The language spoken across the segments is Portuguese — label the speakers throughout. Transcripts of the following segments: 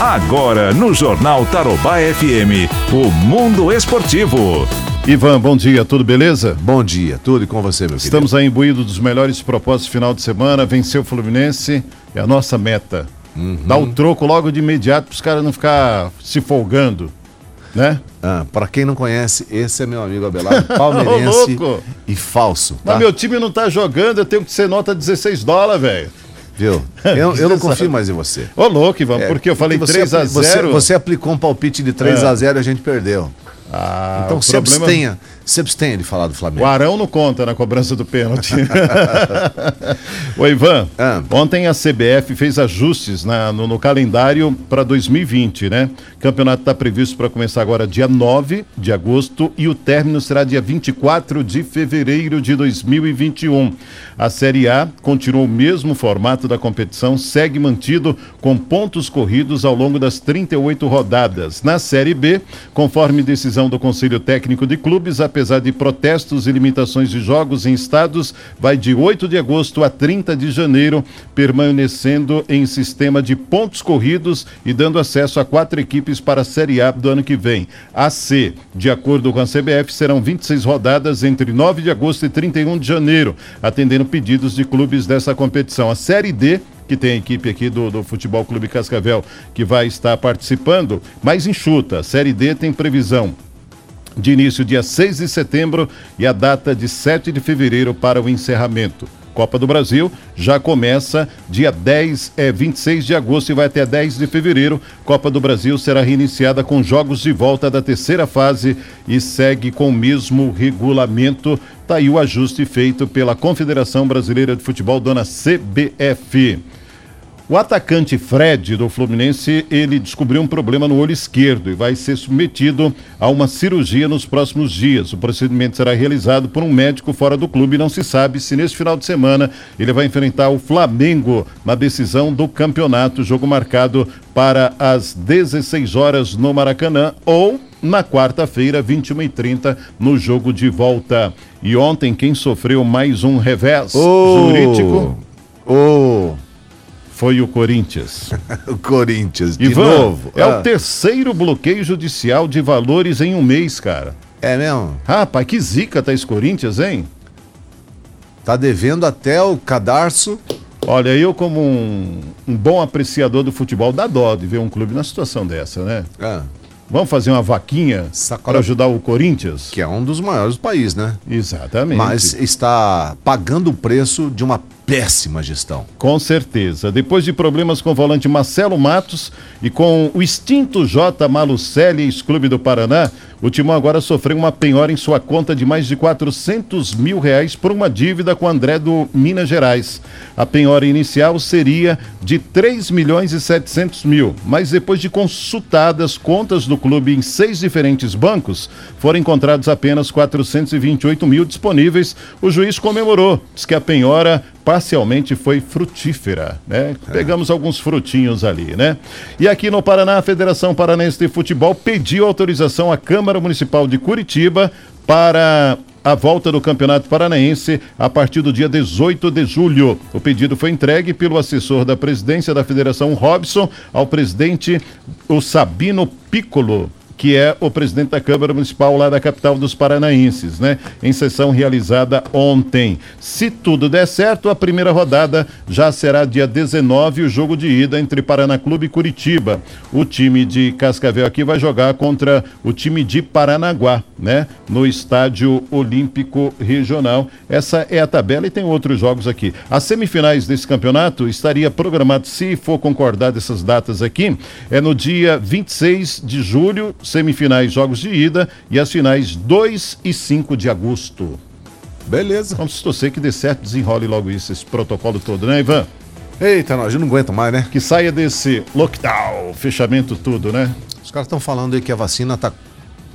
Speaker 1: Agora no Jornal Tarobá FM, o Mundo Esportivo.
Speaker 2: Ivan, bom dia, tudo beleza?
Speaker 3: Bom dia, tudo e com você, meu
Speaker 2: Estamos aí imbuídos dos melhores propósitos final de semana, vencer o Fluminense é a nossa meta. Uhum. Dá o troco logo de imediato para os caras não ficar se folgando, né?
Speaker 3: Ah, para quem não conhece, esse é meu amigo Abelardo, palmeirense e falso.
Speaker 2: Tá? Mas meu time não tá jogando, eu tenho que ser nota 16 dólares, velho.
Speaker 3: Viu? Eu, eu não confio mais em você.
Speaker 2: Ô, louco, Ivan, é, porque eu falei 3x0.
Speaker 3: Você, você, aplicou um palpite de 3x0 é. e a gente perdeu. Ah, então se problema... abstenha, se abstenha de falar do Flamengo.
Speaker 2: O Arão não conta na cobrança do pênalti. Ô Ivan, ah. ontem a CBF fez ajustes na, no, no calendário para 2020, né? O campeonato está previsto para começar agora dia 9 de agosto e o término será dia 24 de fevereiro de 2021. A Série A continua o mesmo formato da competição, segue mantido com pontos corridos ao longo das 38 rodadas. Na Série B, conforme decisão do Conselho Técnico de Clubes, apesar de protestos e limitações de jogos em estados, vai de 8 de agosto a 30 de janeiro, permanecendo em sistema de pontos corridos e dando acesso a quatro equipes para a Série A do ano que vem. A C, de acordo com a CBF, serão 26 rodadas entre 9 de agosto e 31 de janeiro, atendendo pedidos de clubes dessa competição. A Série D que tem a equipe aqui do, do Futebol Clube Cascavel que vai estar participando, mais enxuta. A Série D tem previsão de início dia 6 de setembro e a data de 7 de fevereiro para o encerramento. Copa do Brasil já começa dia 10, é 26 de agosto e vai até 10 de fevereiro. Copa do Brasil será reiniciada com jogos de volta da terceira fase e segue com o mesmo regulamento. Tá aí o ajuste feito pela Confederação Brasileira de Futebol, dona CBF. O atacante Fred do Fluminense, ele descobriu um problema no olho esquerdo e vai ser submetido a uma cirurgia nos próximos dias. O procedimento será realizado por um médico fora do clube. Não se sabe se neste final de semana ele vai enfrentar o Flamengo na decisão do campeonato, jogo marcado para as 16 horas no Maracanã ou na quarta-feira, 21h30, no jogo de volta. E ontem, quem sofreu mais um revés oh, jurídico?
Speaker 3: Oh
Speaker 2: foi o Corinthians.
Speaker 3: o Corinthians, de
Speaker 2: Ivan,
Speaker 3: novo.
Speaker 2: É ah. o terceiro bloqueio judicial de valores em um mês, cara.
Speaker 3: É mesmo?
Speaker 2: Rapaz, que zica tá esse Corinthians, hein?
Speaker 3: Tá devendo até o cadarço.
Speaker 2: Olha, eu como um, um bom apreciador do futebol, dá dó de ver um clube na situação dessa, né? Ah. Vamos fazer uma vaquinha para ajudar o Corinthians?
Speaker 3: Que é um dos maiores do país, né?
Speaker 2: Exatamente.
Speaker 3: Mas está pagando o preço de uma péssima gestão.
Speaker 2: Com certeza. Depois de problemas com o volante Marcelo Matos e com o extinto J. Malucelli, ex-clube do Paraná, o Timão agora sofreu uma penhora em sua conta de mais de 400 mil reais por uma dívida com André do Minas Gerais. A penhora inicial seria de 3 milhões e 700 mil, mas depois de consultadas contas do clube em seis diferentes bancos, foram encontrados apenas 428 mil disponíveis. O juiz comemorou, diz que a penhora parcialmente foi frutífera, né? É. Pegamos alguns frutinhos ali, né? E aqui no Paraná, a Federação Paranaense de Futebol pediu autorização à Câmara Municipal de Curitiba para a volta do Campeonato Paranaense a partir do dia 18 de julho. O pedido foi entregue pelo assessor da presidência da Federação, Robson, ao presidente, o Sabino Piccolo que é o presidente da Câmara Municipal lá da capital dos paranaenses, né? Em sessão realizada ontem. Se tudo der certo, a primeira rodada já será dia 19, o jogo de ida entre Paraná Clube e Curitiba. O time de Cascavel aqui vai jogar contra o time de Paranaguá, né? No Estádio Olímpico Regional. Essa é a tabela e tem outros jogos aqui. As semifinais desse campeonato estaria programado, se for concordar dessas datas aqui, é no dia 26 de julho, semifinais, jogos de ida e as finais 2 e 5 de agosto.
Speaker 3: Beleza.
Speaker 2: Vamos torcer que dê certo, desenrole logo isso, esse protocolo todo, né, Ivan?
Speaker 3: Eita, nós não aguento mais, né?
Speaker 2: Que saia desse lockdown, fechamento tudo, né?
Speaker 3: Os caras estão falando aí que a vacina tá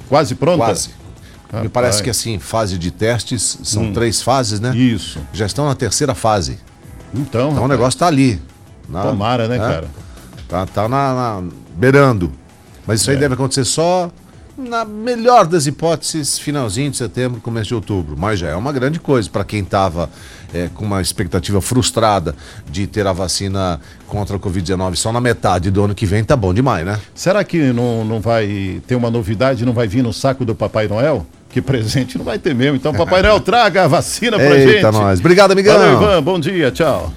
Speaker 2: quase pronta.
Speaker 3: Quase. Me parece que assim, fase de testes, são hum. três fases, né?
Speaker 2: Isso.
Speaker 3: Já estão na terceira fase.
Speaker 2: Então. Então
Speaker 3: o negócio tá ali.
Speaker 2: Na, Tomara, né,
Speaker 3: né?
Speaker 2: cara?
Speaker 3: Tá, tá na, na, beirando. Mas isso é. aí deve acontecer só na melhor das hipóteses, finalzinho de setembro, começo de outubro. Mas já é uma grande coisa para quem estava é, com uma expectativa frustrada de ter a vacina contra a Covid-19 só na metade do ano que vem, tá bom demais, né?
Speaker 2: Será que não, não vai ter uma novidade, não vai vir no saco do Papai Noel? Que presente não vai ter mesmo. Então, Papai Noel, traga a vacina pra Eita gente.
Speaker 3: Nós. Obrigado, amigão.
Speaker 2: Valeu, Ivan. Bom dia. Tchau.